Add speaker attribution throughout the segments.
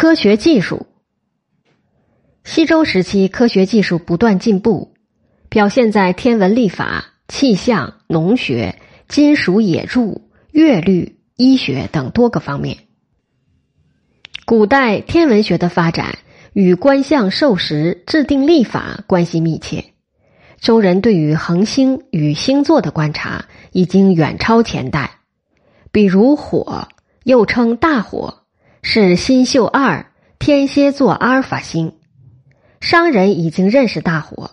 Speaker 1: 科学技术。西周时期，科学技术不断进步，表现在天文历法、气象、农学、金属冶铸、乐律、医学等多个方面。古代天文学的发展与观象授时、制定历法关系密切。周人对于恒星与星座的观察已经远超前代，比如火，又称大火。是星宿二天蝎座阿尔法星，商人已经认识大火，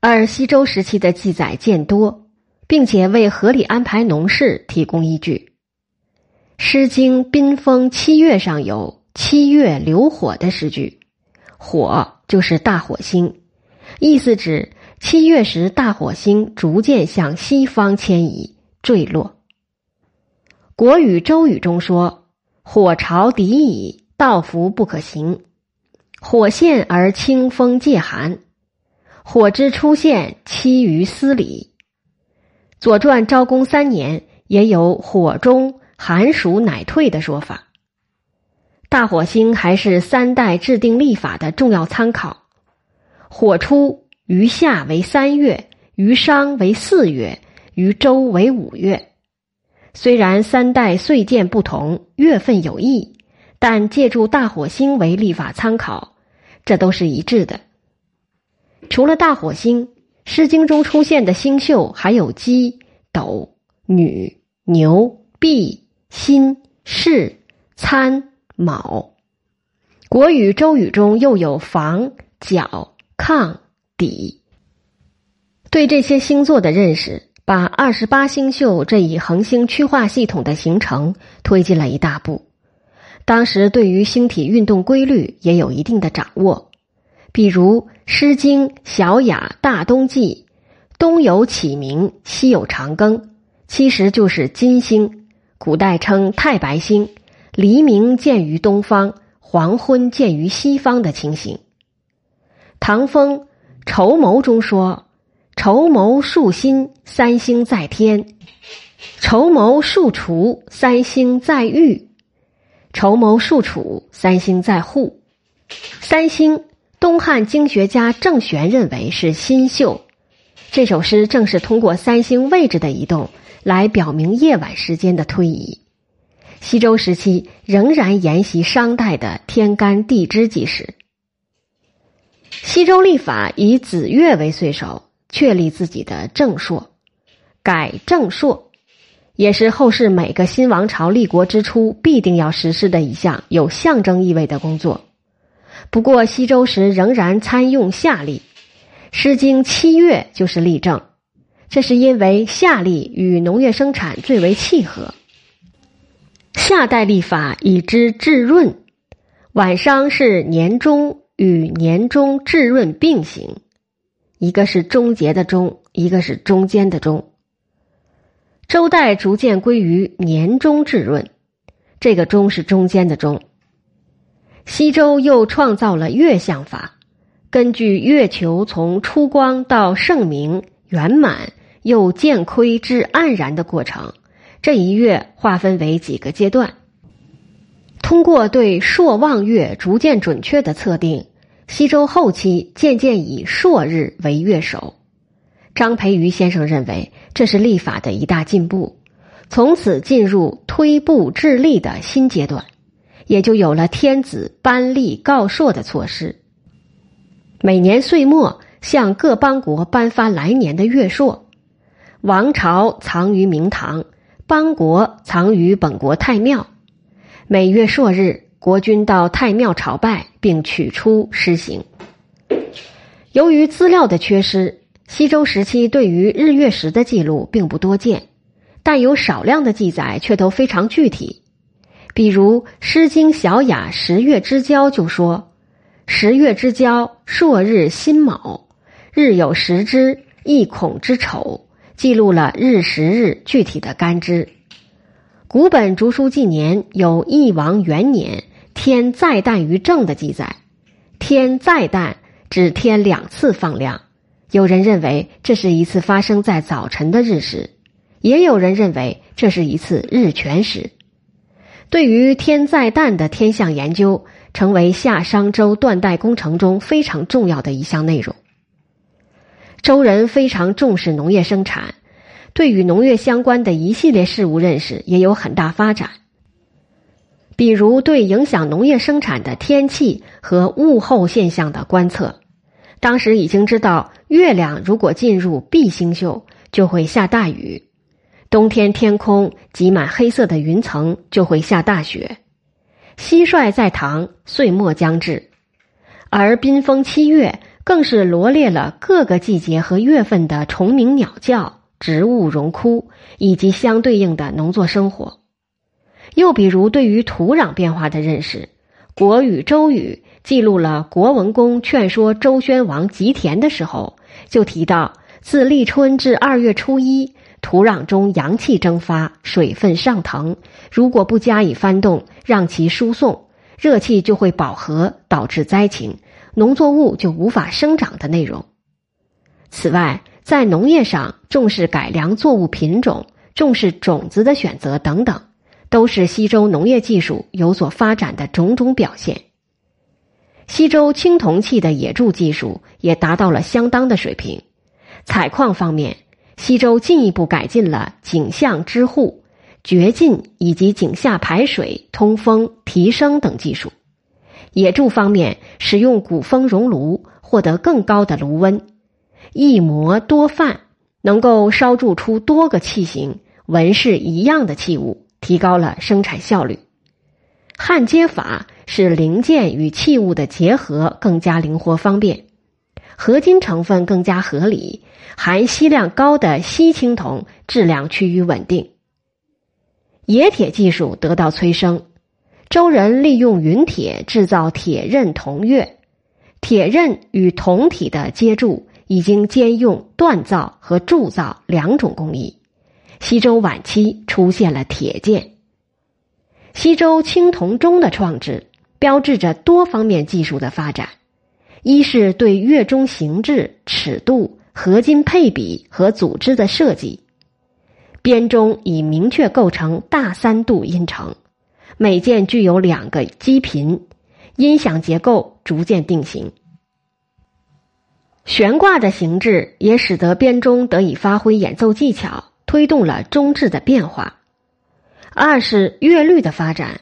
Speaker 1: 而西周时期的记载渐多，并且为合理安排农事提供依据。《诗经·宾风·七月》上有“七月流火”的诗句，火就是大火星，意思指七月时大火星逐渐向西方迁移坠落。《国语·周语》中说。火朝敌矣，道服不可行。火现而清风介寒，火之出现，期于斯里。《左传》昭公三年也有“火中寒暑乃退”的说法。大火星还是三代制定历法的重要参考。火出于夏为三月，于商为四月，于周为五月。虽然三代岁建不同，月份有异，但借助大火星为历法参考，这都是一致的。除了大火星，《诗经》中出现的星宿还有鸡、斗、女、牛、毕、辛、巳、参、卯。《国语·周语》中又有房、角、亢、底。对这些星座的认识。把二十八星宿这一恒星区划系统的形成推进了一大步。当时对于星体运动规律也有一定的掌握，比如《诗经·小雅·大东纪》：“东有启明，西有长庚。”其实就是金星，古代称太白星，黎明见于东方，黄昏见于西方的情形。唐风《筹谋》中说。筹谋数心，三星在天；筹谋数除，三星在玉；筹谋数处，三星在户。三星，东汉经学家郑玄认为是新秀。这首诗正是通过三星位置的移动来表明夜晚时间的推移。西周时期仍然沿袭商代的天干地支计时。西周历法以子月为岁首。确立自己的正朔，改正朔，也是后世每个新王朝立国之初必定要实施的一项有象征意味的工作。不过，西周时仍然参用夏历，《诗经》七月就是历正，这是因为夏历与农业生产最为契合。夏代历法以之至闰，晚商是年中与年中至闰并行。一个是终结的终，一个是中间的中。周代逐渐归于年中至闰，这个中是中间的中。西周又创造了月相法，根据月球从出光到盛明圆满又渐亏至黯然的过程，这一月划分为几个阶段。通过对朔望月逐渐准确的测定。西周后期渐渐以朔日为月首，张培瑜先生认为这是历法的一大进步，从此进入推步治历的新阶段，也就有了天子颁历告朔的措施。每年岁末向各邦国颁发来年的月朔，王朝藏于明堂，邦国藏于本国太庙，每月朔日。国君到太庙朝拜，并取出施行。由于资料的缺失，西周时期对于日月食的记录并不多见，但有少量的记载却都非常具体。比如《诗经·小雅·十月之交》就说：“十月之交，朔日辛卯，日有食之，亦恐之丑。”记录了日食日具体的干支。古本《竹书纪年》有义王元年。天再旦于正的记载，天再旦指天两次放亮。有人认为这是一次发生在早晨的日食，也有人认为这是一次日全食。对于天再旦的天象研究，成为夏商周断代工程中非常重要的一项内容。周人非常重视农业生产，对与农业相关的一系列事物认识也有很大发展。比如对影响农业生产的天气和物候现象的观测，当时已经知道，月亮如果进入 B 星宿，就会下大雨；冬天天空挤满黑色的云层，就会下大雪。蟋蟀在堂，岁末将至，而宾风七月。更是罗列了各个季节和月份的虫鸣鸟叫、植物荣枯以及相对应的农作生活。又比如，对于土壤变化的认识，《国语·周语》记录了国文公劝说周宣王吉田的时候，就提到：自立春至二月初一，土壤中阳气蒸发，水分上腾，如果不加以翻动，让其输送，热气就会饱和，导致灾情。农作物就无法生长的内容。此外，在农业上重视改良作物品种、重视种子的选择等等，都是西周农业技术有所发展的种种表现。西周青铜器的冶铸技术也达到了相当的水平。采矿方面，西周进一步改进了井巷支护、掘进以及井下排水、通风、提升等技术。冶铸方面，使用鼓风熔炉，获得更高的炉温，一模多范，能够烧铸出多个器型、纹饰一样的器物，提高了生产效率。焊接法使零件与器物的结合更加灵活方便，合金成分更加合理，含锡量高的锡青铜质量趋于稳定。冶铁技术得到催生。周人利用陨铁制造铁刃铜钺，铁刃与铜体的接铸已经兼用锻造和铸造两种工艺。西周晚期出现了铁剑。西周青铜钟的创制，标志着多方面技术的发展：一是对钺钟形制、尺度、合金配比和组织的设计，编钟已明确构成大三度音程。每件具有两个基频，音响结构逐渐定型。悬挂的形制也使得编钟得以发挥演奏技巧，推动了中制的变化。二是乐律的发展，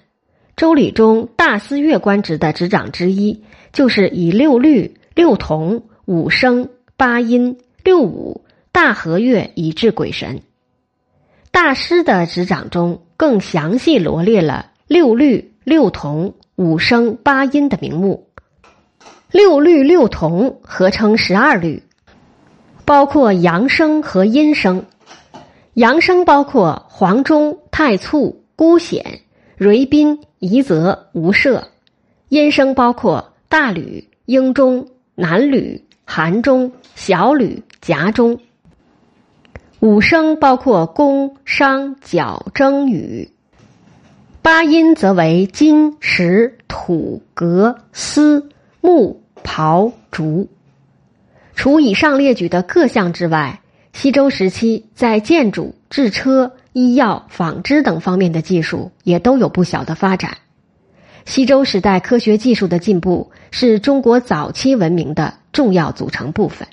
Speaker 1: 周礼中大司乐官职的职掌之一，就是以六律、六同、五声、八音、六五、大和乐以治鬼神。大师的职掌中更详细罗列了。六律六同五声八音的名目，六律六同合称十二律，包括阳声和阴声。阳声包括黄钟、太簇、孤显、蕤宾、夷则、无赦；阴声包括大吕、英钟、南吕、韩钟、小吕、夹钟。五声包括宫、商、角、征、羽。八音则为金、石、土、革、丝、木、刨、竹。除以上列举的各项之外，西周时期在建筑、制车、医药、纺织等方面的技术也都有不小的发展。西周时代科学技术的进步是中国早期文明的重要组成部分。